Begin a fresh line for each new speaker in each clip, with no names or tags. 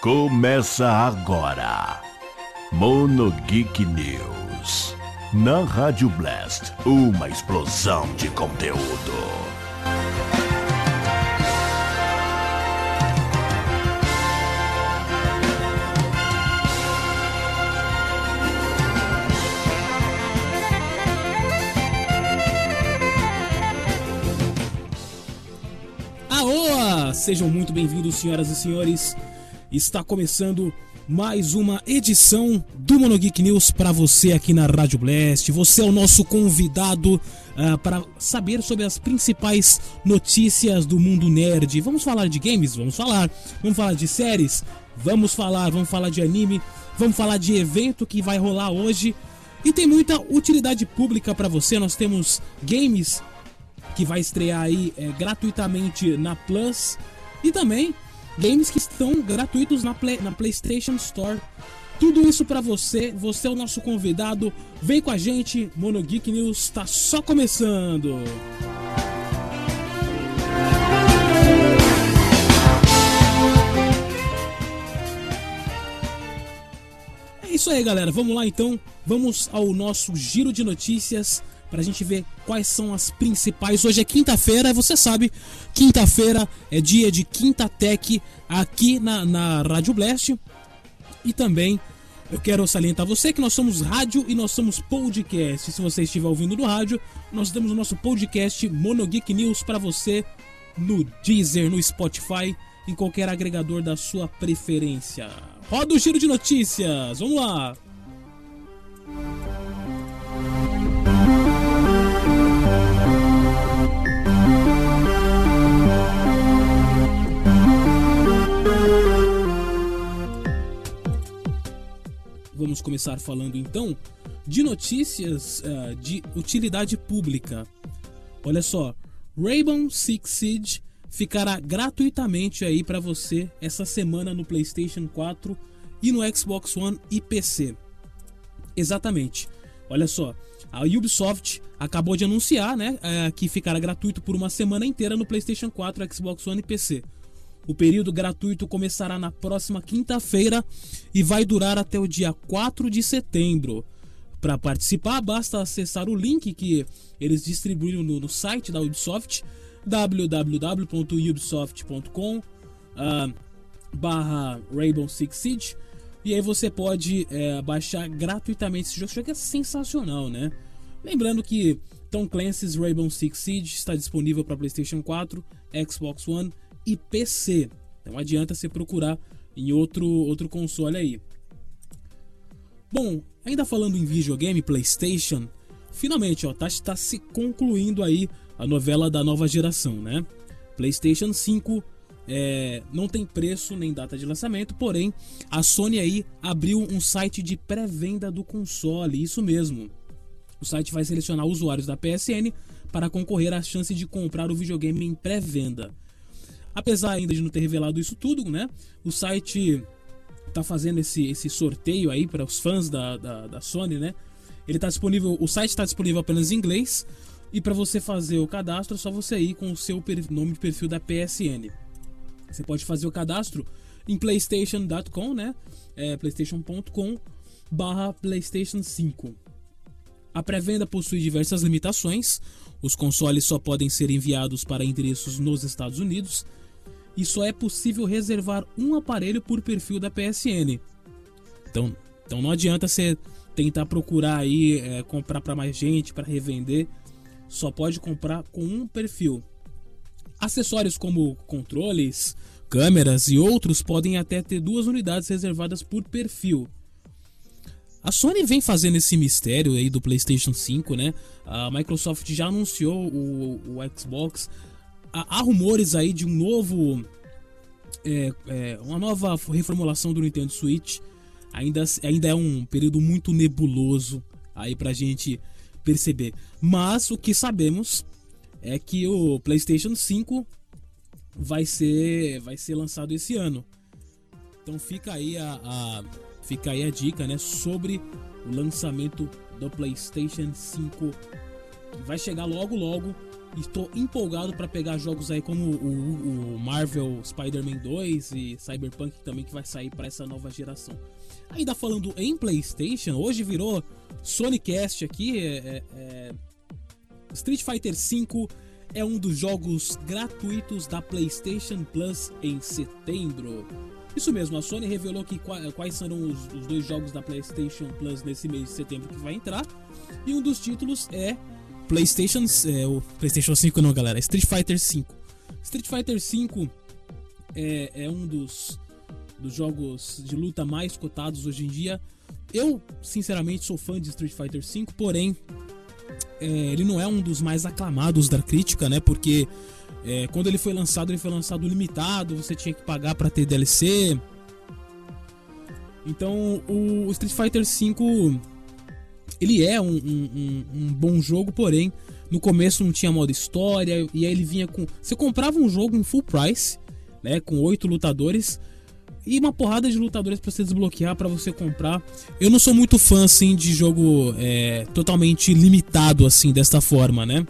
Começa agora. Mono Geek News. Na Rádio Blast, uma explosão de conteúdo.
Aoa! Sejam muito bem-vindos, senhoras e senhores. Está começando mais uma edição do Mono Geek News para você aqui na Rádio Blast. Você é o nosso convidado uh, para saber sobre as principais notícias do mundo nerd. Vamos falar de games? Vamos falar. Vamos falar de séries? Vamos falar. Vamos falar de anime? Vamos falar de evento que vai rolar hoje. E tem muita utilidade pública para você. Nós temos games que vai estrear aí é, gratuitamente na Plus e também games que estão gratuitos na, Play, na PlayStation Store. Tudo isso para você, você é o nosso convidado. Vem com a gente, Mono Geek News está só começando. É isso aí, galera. Vamos lá então. Vamos ao nosso giro de notícias para a gente ver quais são as principais. Hoje é quinta-feira, você sabe, quinta-feira é dia de Quinta Tech aqui na, na Rádio Blast. E também eu quero salientar você que nós somos rádio e nós somos podcast. Se você estiver ouvindo no rádio, nós temos o nosso podcast Mono Geek News para você no Deezer, no Spotify, em qualquer agregador da sua preferência. Roda o giro de notícias, vamos lá! Vamos começar falando então de notícias uh, de utilidade pública. Olha só, Rainbow Six Siege ficará gratuitamente aí para você essa semana no PlayStation 4 e no Xbox One e PC. Exatamente. Olha só, a Ubisoft acabou de anunciar, né, uh, que ficará gratuito por uma semana inteira no PlayStation 4, Xbox One e PC. O período gratuito começará na próxima quinta-feira e vai durar até o dia 4 de setembro. Para participar, basta acessar o link que eles distribuíram no, no site da Ubisoft, www.ubisoft.com uh, barra Rainbow Six Siege e aí você pode é, baixar gratuitamente esse jogo. Esse jogo é sensacional, né? Lembrando que Tom Clancy's Rainbow Six Siege está disponível para PlayStation 4, Xbox One e PC. Não adianta você procurar em outro, outro console aí. Bom, ainda falando em videogame, PlayStation, finalmente ó, tá, tá se concluindo aí a novela da nova geração, né? PlayStation 5 é, não tem preço nem data de lançamento, porém a Sony aí abriu um site de pré-venda do console, isso mesmo. O site vai selecionar usuários da PSN para concorrer à chance de comprar o videogame em pré-venda. Apesar ainda de não ter revelado isso tudo, né? O site tá fazendo esse, esse sorteio aí para os fãs da, da, da, Sony, né? Ele tá disponível, o site está disponível apenas em inglês e para você fazer o cadastro é só você ir com o seu nome de perfil da PSN. Você pode fazer o cadastro em playstation.com, né? É, playstation.com barra playstation 5. A pré-venda possui diversas limitações. Os consoles só podem ser enviados para endereços nos Estados Unidos e só é possível reservar um aparelho por perfil da PSN. Então, então não adianta você tentar procurar aí é, comprar para mais gente para revender. Só pode comprar com um perfil. Acessórios como controles, câmeras e outros podem até ter duas unidades reservadas por perfil. A Sony vem fazendo esse mistério aí do PlayStation 5, né? A Microsoft já anunciou o, o Xbox há rumores aí de um novo. É, é, uma nova reformulação do Nintendo Switch. Ainda, ainda é um período muito nebuloso aí pra gente perceber. Mas o que sabemos é que o PlayStation 5 vai ser, vai ser lançado esse ano. Então fica aí a, a fica aí a dica, né, sobre o lançamento do PlayStation 5 que vai chegar logo logo Estou empolgado para pegar jogos aí como o, o Marvel Spider-Man 2 e Cyberpunk também que vai sair para essa nova geração. Ainda falando em PlayStation, hoje virou Sonicast aqui. É, é, é Street Fighter V é um dos jogos gratuitos da PlayStation Plus em setembro. Isso mesmo, a Sony revelou que quais serão os, os dois jogos da PlayStation Plus nesse mês de setembro que vai entrar. E um dos títulos é PlayStation, é, o PlayStation 5 não, galera, Street Fighter 5. Street Fighter 5 é, é um dos, dos jogos de luta mais cotados hoje em dia. Eu, sinceramente, sou fã de Street Fighter 5, porém, é, ele não é um dos mais aclamados da crítica, né? Porque é, quando ele foi lançado, ele foi lançado limitado, você tinha que pagar para ter DLC. Então, o Street Fighter V ele é um, um, um, bom jogo, porém no começo não tinha modo história e aí ele vinha com, você comprava um jogo em full price, né, com oito lutadores e uma porrada de lutadores para você desbloquear para você comprar. Eu não sou muito fã assim de jogo é, totalmente limitado assim desta forma, né?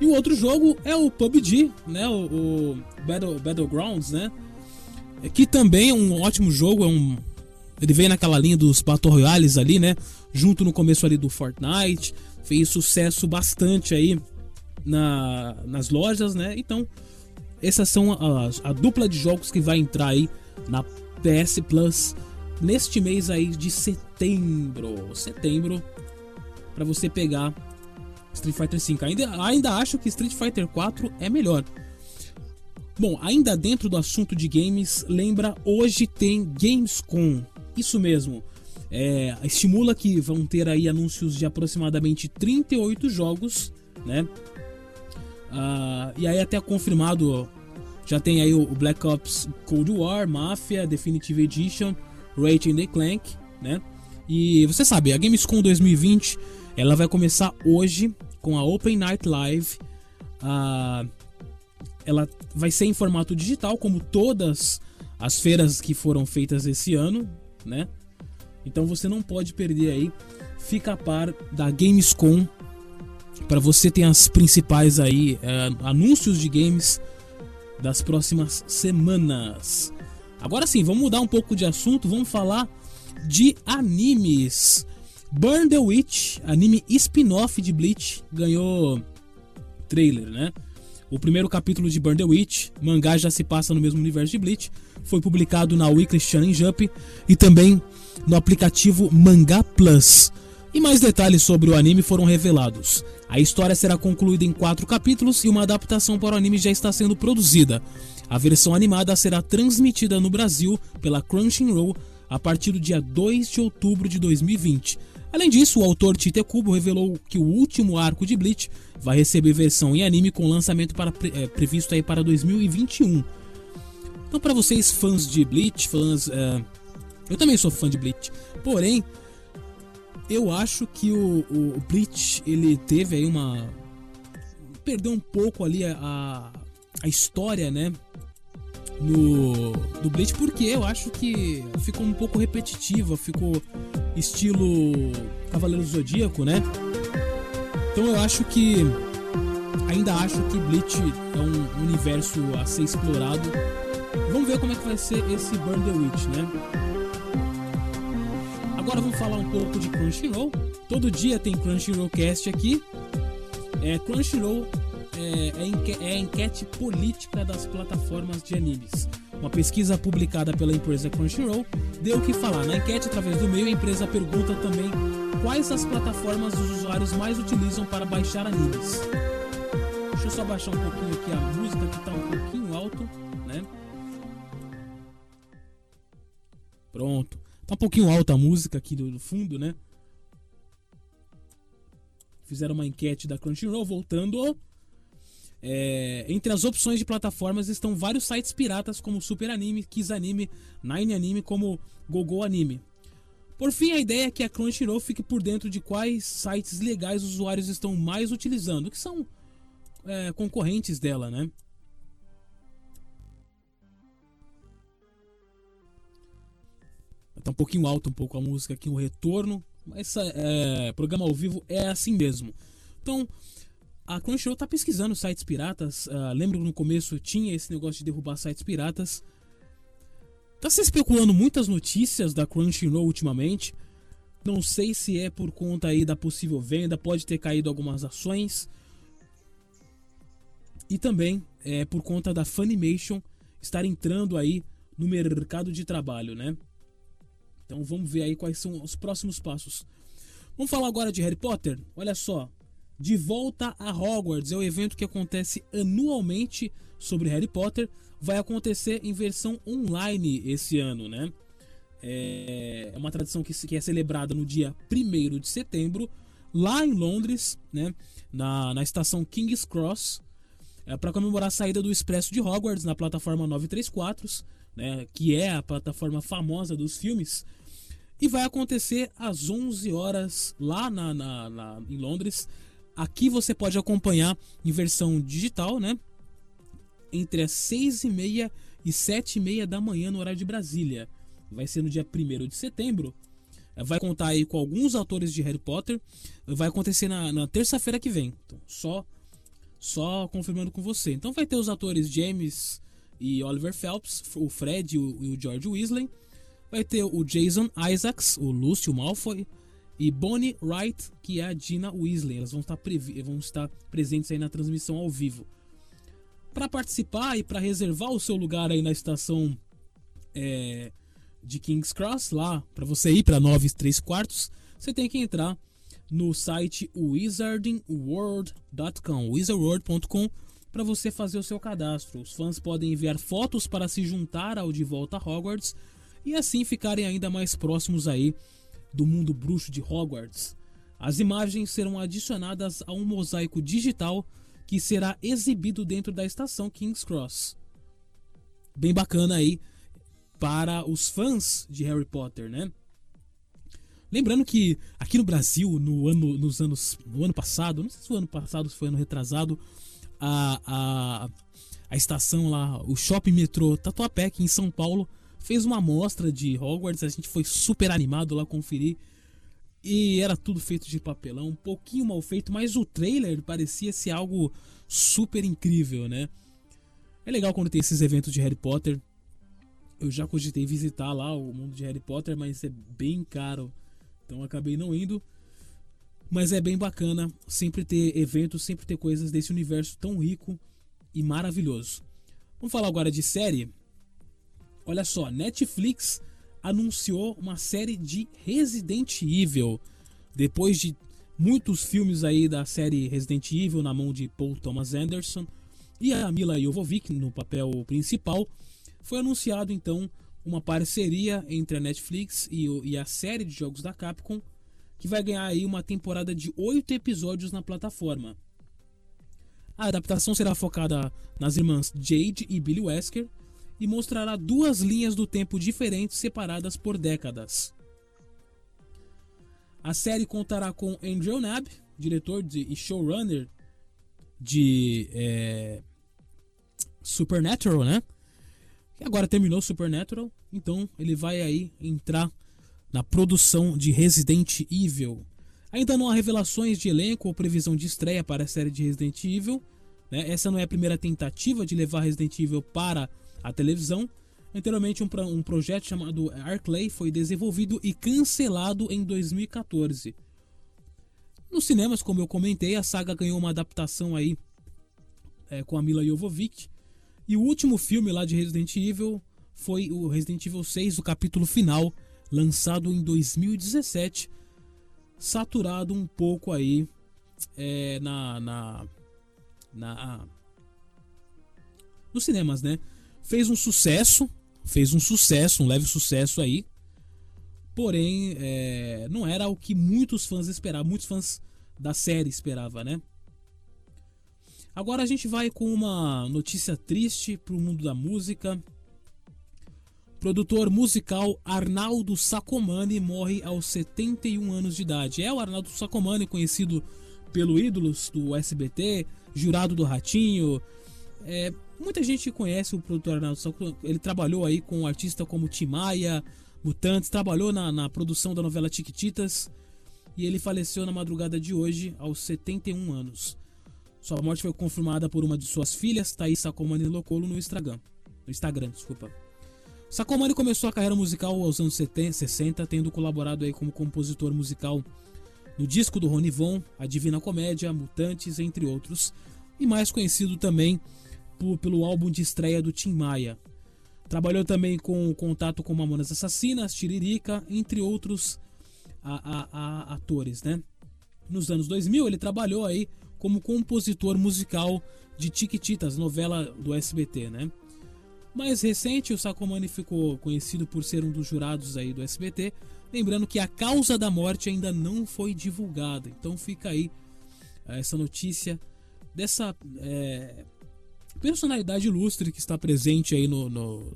E o outro jogo é o PUBG, né? O, o Battle, Battlegrounds, né? Que também é um ótimo jogo, é um ele veio naquela linha dos Battle Royales ali, né? Junto no começo ali do Fortnite, fez sucesso bastante aí na, nas lojas, né? Então, essas são a, a dupla de jogos que vai entrar aí na PS Plus neste mês aí de setembro. Setembro para você pegar Street Fighter V. Ainda, ainda acho que Street Fighter 4 é melhor. Bom, ainda dentro do assunto de games, lembra hoje tem Gamescom. Isso mesmo. É, estimula que vão ter aí anúncios de aproximadamente 38 jogos, né? Uh, e aí até confirmado já tem aí o Black Ops Cold War, Mafia, Definitive Edition, Ratchet Clank, né? E você sabe, a Gamescom 2020 ela vai começar hoje com a Open Night Live. Uh, ela vai ser em formato digital, como todas as feiras que foram feitas esse ano, né? Então você não pode perder aí. Fica a par da Gamescom para você ter as principais aí é, anúncios de games das próximas semanas. Agora sim, vamos mudar um pouco de assunto, vamos falar de animes. Burn the Witch, anime spin-off de Bleach, ganhou trailer, né? O primeiro capítulo de Burn the Witch, mangá já se passa no mesmo universo de Bleach, foi publicado na Weekly Shonen Jump e também no aplicativo Manga Plus. E mais detalhes sobre o anime foram revelados. A história será concluída em quatro capítulos e uma adaptação para o anime já está sendo produzida. A versão animada será transmitida no Brasil pela Crunchyroll a partir do dia 2 de outubro de 2020. Além disso, o autor Tite Kubo revelou que o último arco de Bleach vai receber versão em anime com lançamento para, é, previsto aí para 2021. Então, para vocês fãs de Bleach, fãs, é, eu também sou fã de Bleach. Porém, eu acho que o, o Bleach ele teve aí uma perdeu um pouco ali a, a história, né? No do Bleach porque eu acho que ficou um pouco repetitiva, ficou estilo Cavaleiro do Zodíaco, né? Então eu acho que ainda acho que Bleach é um universo a ser explorado. Vamos ver como é que vai ser esse Burn the Witch, né? Agora vamos falar um pouco de Crunchyroll. Todo dia tem Crunchyroll Cast aqui. É, Crunchyroll é, é, enque é a enquete política das plataformas de animes. Uma pesquisa publicada pela empresa Crunchyroll deu o que falar. Na enquete, através do meio, a empresa pergunta também quais as plataformas os usuários mais utilizam para baixar animes. Deixa eu só baixar um pouquinho aqui a música que está um pouquinho alto, né? Pronto. Tá um pouquinho alta a música aqui do, fundo, né? Fizeram uma enquete da Crunchyroll voltando. É, entre as opções de plataformas estão vários sites piratas como Super Anime, Kiss Anime, Nine Anime, como Gogo Anime. Por fim, a ideia é que a Crunchyroll fique por dentro de quais sites legais os usuários estão mais utilizando, que são é, concorrentes dela, né? Tá um pouquinho alto um pouco a música aqui, o retorno. Mas é, programa ao vivo é assim mesmo. Então, a Crunchyroll tá pesquisando sites piratas. Uh, lembro que no começo tinha esse negócio de derrubar sites piratas. Tá se especulando muitas notícias da Crunchyroll ultimamente. Não sei se é por conta aí da possível venda, pode ter caído algumas ações. E também é por conta da Funimation estar entrando aí no mercado de trabalho, né? Então vamos ver aí quais são os próximos passos. Vamos falar agora de Harry Potter? Olha só, de Volta a Hogwarts é o evento que acontece anualmente sobre Harry Potter. Vai acontecer em versão online esse ano, né? É, é uma tradição que, é celebrada no dia 1 de setembro, lá em Londres, né? na, na estação King's Cross, é, para comemorar a saída do Expresso de Hogwarts na plataforma 934, né? que é a plataforma famosa dos filmes. E vai acontecer às 11 horas lá na, na, na em Londres. Aqui você pode acompanhar em versão digital, né? Entre as 6 e meia e 7 e meia da manhã no horário de Brasília. Vai ser no dia 1 de setembro. Vai contar aí com alguns autores de Harry Potter. Vai acontecer na, na terça-feira que vem. Então, só, só confirmando com você. Então vai ter os atores James e Oliver Phelps, o Fred e o, e o George Weasley. Vai ter o Jason Isaacs, o Lúcio Malfoy e Bonnie Wright, que é a Dina Weasley. Elas vão estar, vão estar presentes aí na transmissão ao vivo. Para participar e para reservar o seu lugar aí na estação é, de King's Cross, lá para você ir para 9 3 quartos, você tem que entrar no site wizardingworld.com, wizardworld.com para você fazer o seu cadastro. Os fãs podem enviar fotos para se juntar ao De Volta a Hogwarts e assim ficarem ainda mais próximos aí do mundo bruxo de Hogwarts. As imagens serão adicionadas a um mosaico digital que será exibido dentro da estação King's Cross. Bem bacana aí para os fãs de Harry Potter, né? Lembrando que aqui no Brasil, no ano, nos anos, no ano passado, não sei se o ano passado se foi ano retrasado, a, a, a estação lá, o shopping metrô Tatuapé, aqui em São Paulo, fez uma amostra de Hogwarts, a gente foi super animado lá conferir. E era tudo feito de papelão, um pouquinho mal feito, mas o trailer parecia ser algo super incrível, né? É legal quando tem esses eventos de Harry Potter. Eu já cogitei visitar lá o mundo de Harry Potter, mas é bem caro. Então acabei não indo. Mas é bem bacana sempre ter eventos, sempre ter coisas desse universo tão rico e maravilhoso. Vamos falar agora de série. Olha só, Netflix anunciou uma série de Resident Evil. Depois de muitos filmes aí da série Resident Evil na mão de Paul Thomas Anderson e a Mila Jovovich no papel principal, foi anunciado então uma parceria entre a Netflix e, e a série de jogos da Capcom, que vai ganhar aí uma temporada de oito episódios na plataforma. A adaptação será focada nas irmãs Jade e Billy Wesker, e mostrará duas linhas do tempo diferentes separadas por décadas. A série contará com Andrew Nab, diretor de, e showrunner de é, Supernatural, né? Que agora terminou Supernatural, então ele vai aí entrar na produção de Resident Evil. Ainda não há revelações de elenco ou previsão de estreia para a série de Resident Evil. Né? Essa não é a primeira tentativa de levar Resident Evil para a televisão. Anteriormente, um, um projeto chamado Arclay foi desenvolvido e cancelado em 2014. Nos cinemas, como eu comentei, a saga ganhou uma adaptação aí é, com a Mila Jovovich. E o último filme lá de Resident Evil foi o Resident Evil 6, o capítulo final, lançado em 2017, saturado um pouco aí é, na, na, na nos cinemas, né? Fez um sucesso, fez um sucesso, um leve sucesso aí. Porém, é, não era o que muitos fãs esperavam, muitos fãs da série esperavam, né? Agora a gente vai com uma notícia triste para o mundo da música. produtor musical Arnaldo Sacomani morre aos 71 anos de idade. É o Arnaldo Sacomani, conhecido pelo Ídolos do SBT, jurado do Ratinho, é, muita gente conhece o produtor Arnaldo Sacco, ele trabalhou aí com artistas como Timaya, Mutantes, trabalhou na, na produção da novela Tiquititas e ele faleceu na madrugada de hoje aos 71 anos. Sua morte foi confirmada por uma de suas filhas, Thaís Sacomani Locolo, no Instagram. No Instagram, desculpa. Sacomani começou a carreira musical aos anos 70, 60, tendo colaborado aí como compositor musical no disco do Rony Von, A Divina Comédia, Mutantes, entre outros, e mais conhecido também por, pelo álbum de estreia do Tim Maia. Trabalhou também com contato com Mamonas Assassinas, Tiririca, entre outros a, a, a, atores, né? Nos anos 2000 ele trabalhou aí como compositor musical de Tiquititas, novela do SBT, né? Mais recente, o Sacomani ficou conhecido por ser um dos jurados aí do SBT, lembrando que a causa da morte ainda não foi divulgada. Então fica aí essa notícia dessa é, personalidade ilustre que está presente aí no, no,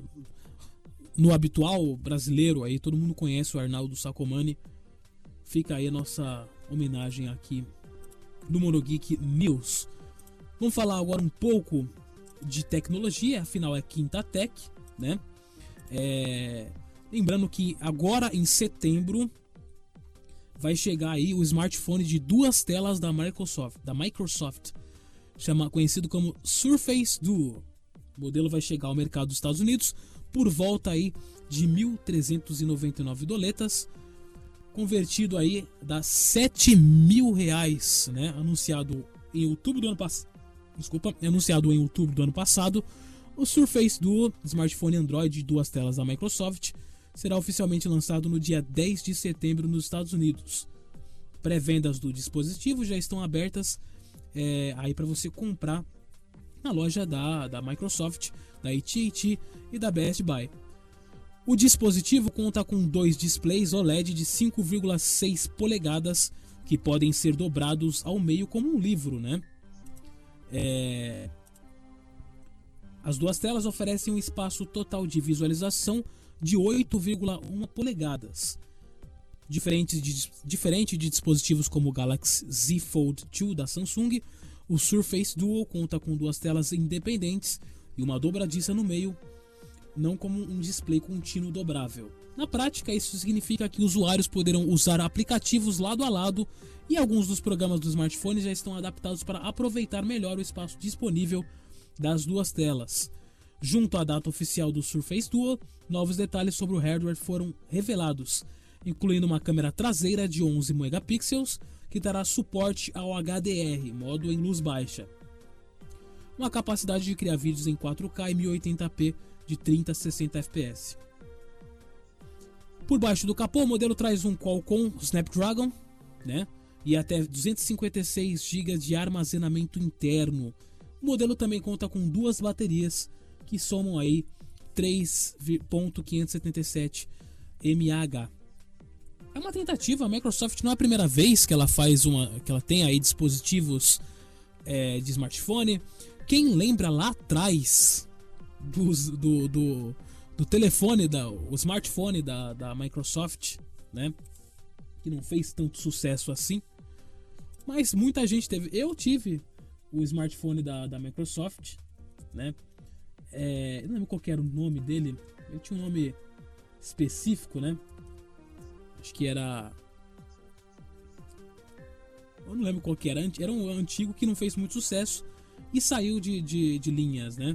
no, habitual brasileiro aí, todo mundo conhece o Arnaldo Sacomani. Fica aí a nossa homenagem aqui do Monogeek News. Vamos falar agora um pouco de tecnologia, afinal é Quinta Tech, né? É... Lembrando que agora em setembro vai chegar aí o smartphone de duas telas da Microsoft, da Microsoft chama, conhecido como Surface Duo. O modelo vai chegar ao mercado dos Estados Unidos por volta aí de 1.399 doletas, convertido aí dá 7 mil reais, né? Anunciado em outubro do ano passado. Desculpa, anunciado em outubro do ano passado, o Surface Duo, smartphone Android de duas telas da Microsoft, será oficialmente lançado no dia 10 de setembro nos Estados Unidos. Pré-vendas do dispositivo já estão abertas é, aí para você comprar na loja da, da Microsoft, da AT&T e da Best Buy. O dispositivo conta com dois displays OLED de 5,6 polegadas que podem ser dobrados ao meio como um livro, né? É... As duas telas oferecem um espaço total de visualização de 8,1 polegadas. Diferente de, diferente de dispositivos como o Galaxy Z Fold 2 da Samsung, o Surface Duo conta com duas telas independentes e uma dobradiça no meio, não como um display contínuo dobrável. Na prática, isso significa que usuários poderão usar aplicativos lado a lado e alguns dos programas do smartphone já estão adaptados para aproveitar melhor o espaço disponível das duas telas. Junto à data oficial do Surface Duo, novos detalhes sobre o hardware foram revelados, incluindo uma câmera traseira de 11 megapixels que dará suporte ao HDR, modo em luz baixa. Uma capacidade de criar vídeos em 4K e 1080p de 30 a 60 fps. Por baixo do capô, o modelo traz um Qualcomm Snapdragon, né? E até 256 GB de armazenamento interno. O modelo também conta com duas baterias que somam aí 3.577 mAh. É uma tentativa, a Microsoft não é a primeira vez que ela faz uma. que ela tem aí dispositivos é, de smartphone. Quem lembra lá atrás do, do, do, telefone, da, o smartphone da, da Microsoft, né? Que não fez tanto sucesso assim. Mas muita gente teve. Eu tive o smartphone da, da Microsoft, né? É, eu não lembro qual era o nome dele. Ele tinha um nome específico, né? Acho que era. Eu não lembro qual que era. Era um antigo que não fez muito sucesso e saiu de, de, de linhas, né?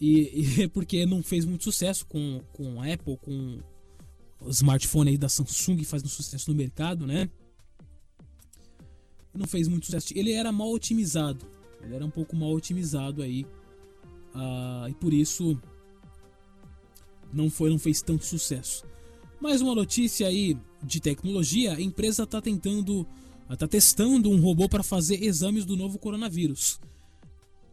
E, e, porque não fez muito sucesso com, com a Apple, com o smartphone aí da Samsung fazendo sucesso no mercado, né? Não fez muito sucesso. Ele era mal otimizado. Ele era um pouco mal otimizado aí. Uh, e por isso não foi, não fez tanto sucesso. Mais uma notícia aí de tecnologia: a empresa está tentando, está testando um robô para fazer exames do novo coronavírus.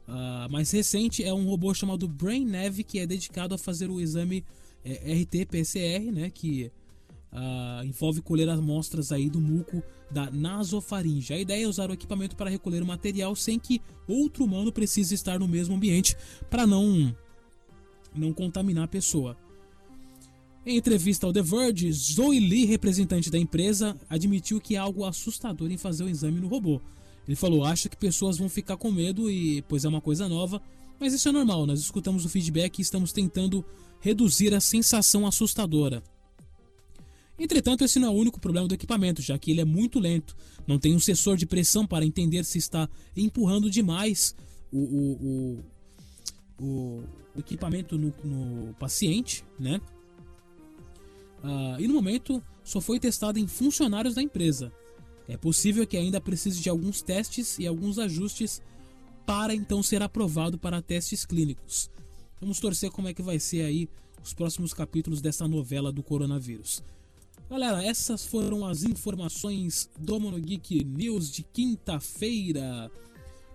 A mais recente é um robô chamado BrainNav que é dedicado a fazer o exame é, RT-PCR, né, que uh, envolve colher amostras aí do muco da nasofaringe. A ideia é usar o equipamento para recolher o material sem que outro humano precise estar no mesmo ambiente para não não contaminar a pessoa. Em entrevista ao The Verge, Zoe Lee, representante da empresa, admitiu que há algo assustador em fazer o exame no robô. Ele falou: acha que pessoas vão ficar com medo e pois é uma coisa nova, mas isso é normal. Nós escutamos o feedback e estamos tentando reduzir a sensação assustadora. Entretanto, esse não é o único problema do equipamento, já que ele é muito lento, não tem um sensor de pressão para entender se está empurrando demais o, o, o, o equipamento no, no, paciente, né? Uh, e no momento só foi testado em funcionários da empresa. É possível que ainda precise de alguns testes e alguns ajustes para então ser aprovado para testes clínicos. Vamos torcer como é que vai ser aí os próximos capítulos dessa novela do coronavírus. Galera, essas foram as informações do Monogeek News de quinta-feira.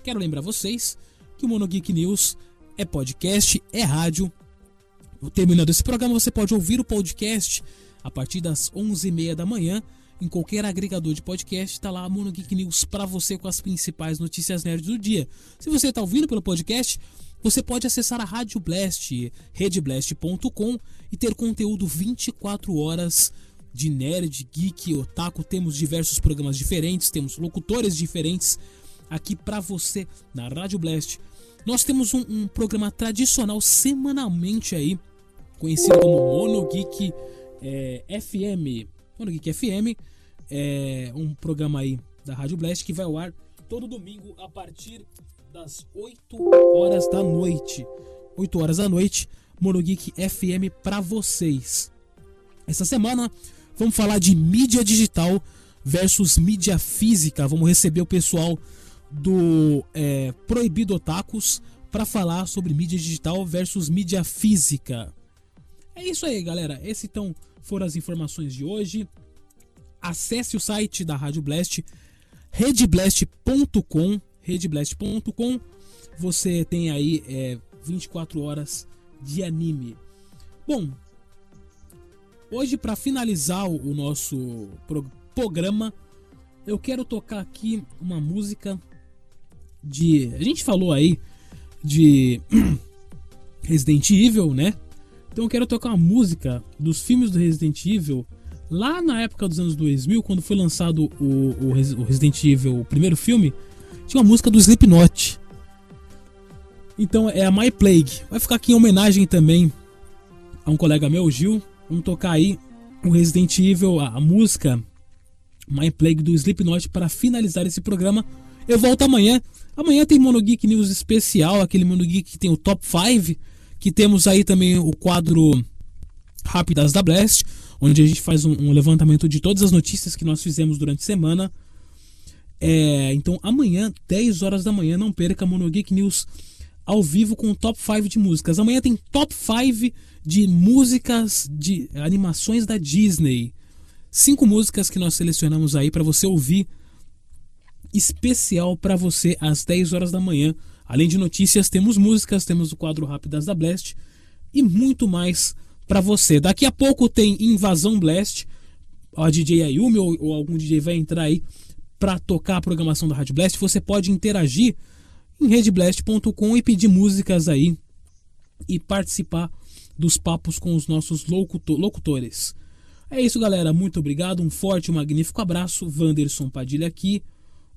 Quero lembrar vocês que o Monogeek News é podcast, é rádio. Terminando esse programa, você pode ouvir o podcast a partir das 11h30 da manhã em qualquer agregador de podcast, está lá a Mono Geek News para você com as principais notícias nerds do dia. Se você está ouvindo pelo podcast, você pode acessar a Rádio Blast, redblast.com e ter conteúdo 24 horas de nerd, geek, otaku. Temos diversos programas diferentes, temos locutores diferentes aqui para você na Rádio Blast. Nós temos um, um, programa tradicional semanalmente aí, conhecido como Mono Geek é, FM. Mono Geek FM é um programa aí da Rádio Blast que vai ao ar todo domingo a partir das 8 horas da noite. 8 horas da noite, Mono Geek FM para vocês. Essa semana vamos falar de mídia digital versus mídia física. Vamos receber o pessoal do é, Proibido Otakus para falar sobre mídia digital versus mídia física. É isso aí, galera. Esse então foram as informações de hoje. Acesse o site da Rádio Blast, redblast.com, redblast.com. Você tem aí é, 24 horas de anime. Bom, hoje para finalizar o nosso programa, eu quero tocar aqui uma música de. A gente falou aí de Resident Evil, né? Então eu quero tocar uma música dos filmes do Resident Evil lá na época dos anos 2000, quando foi lançado o, o, o Resident Evil, o primeiro filme, tinha uma música do Slipknot. Então é a My Plague. Vai ficar aqui em homenagem também a um colega meu, Gil. Vamos tocar aí o Resident Evil, a, a música My Plague do Slipknot para finalizar esse programa. Eu volto amanhã. Amanhã tem Mono Geek News especial, aquele Mono Geek que tem o Top 5, que temos aí também o quadro Rápidas da Blast, onde a gente faz um, um levantamento de todas as notícias que nós fizemos durante a semana. É, então amanhã, 10 horas da manhã, não perca Mono Geek News ao vivo com o top 5 de músicas. Amanhã tem top 5 de músicas de animações da Disney. Cinco músicas que nós selecionamos aí para você ouvir especial para você às 10 horas da manhã. Além de notícias, temos músicas, temos o quadro Rápidas da Blast e muito mais para você. Daqui a pouco tem Invasão Blast. A DJ Ayumi ou, ou algum DJ vai entrar aí para tocar a programação da Rádio Blast. Você pode interagir em redblast.com e pedir músicas aí e participar dos papos com os nossos locutores. É isso, galera. Muito obrigado. Um forte e magnífico abraço. Wanderson Padilha aqui.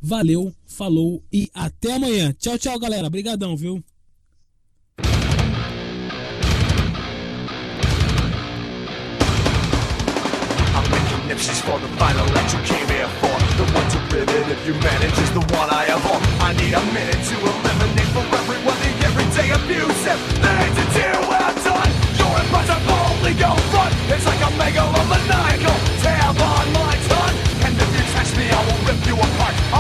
Valeu, falou e até amanhã. Tchau, tchau, galera. Obrigadão, viu? Nipsey's for the final that you came here for The one to is the one I I need a minute to eliminate for everyone the everyday abusive to do done Your impression only go front It's like a megalomaniacal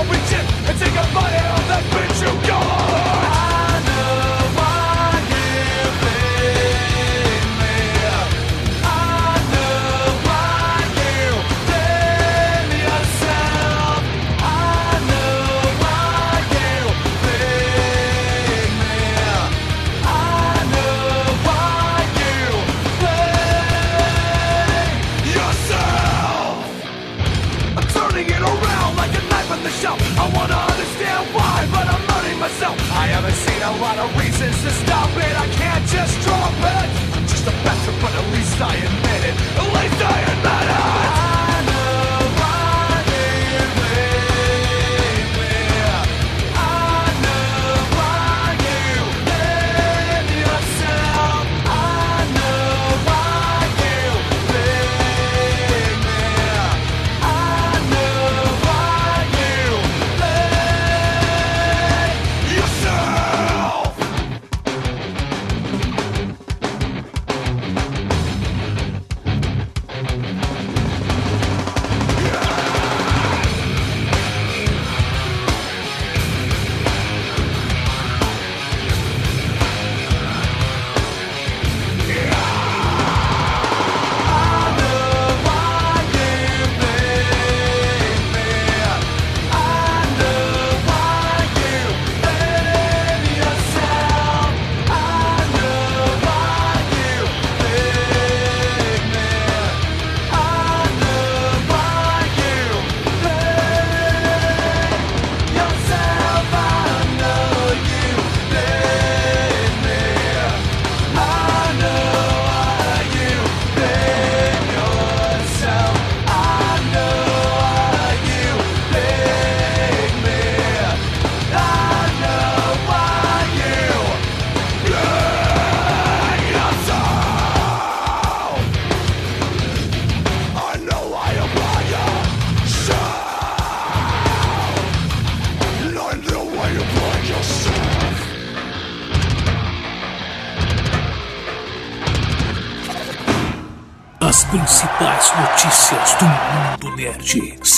I'll and take a bite out of that bitch you got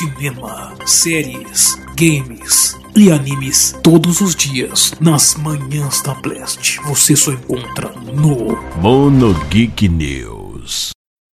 cinema, séries, games e animes todos os dias nas manhãs da Blast. Você só encontra no
Mono Geek News.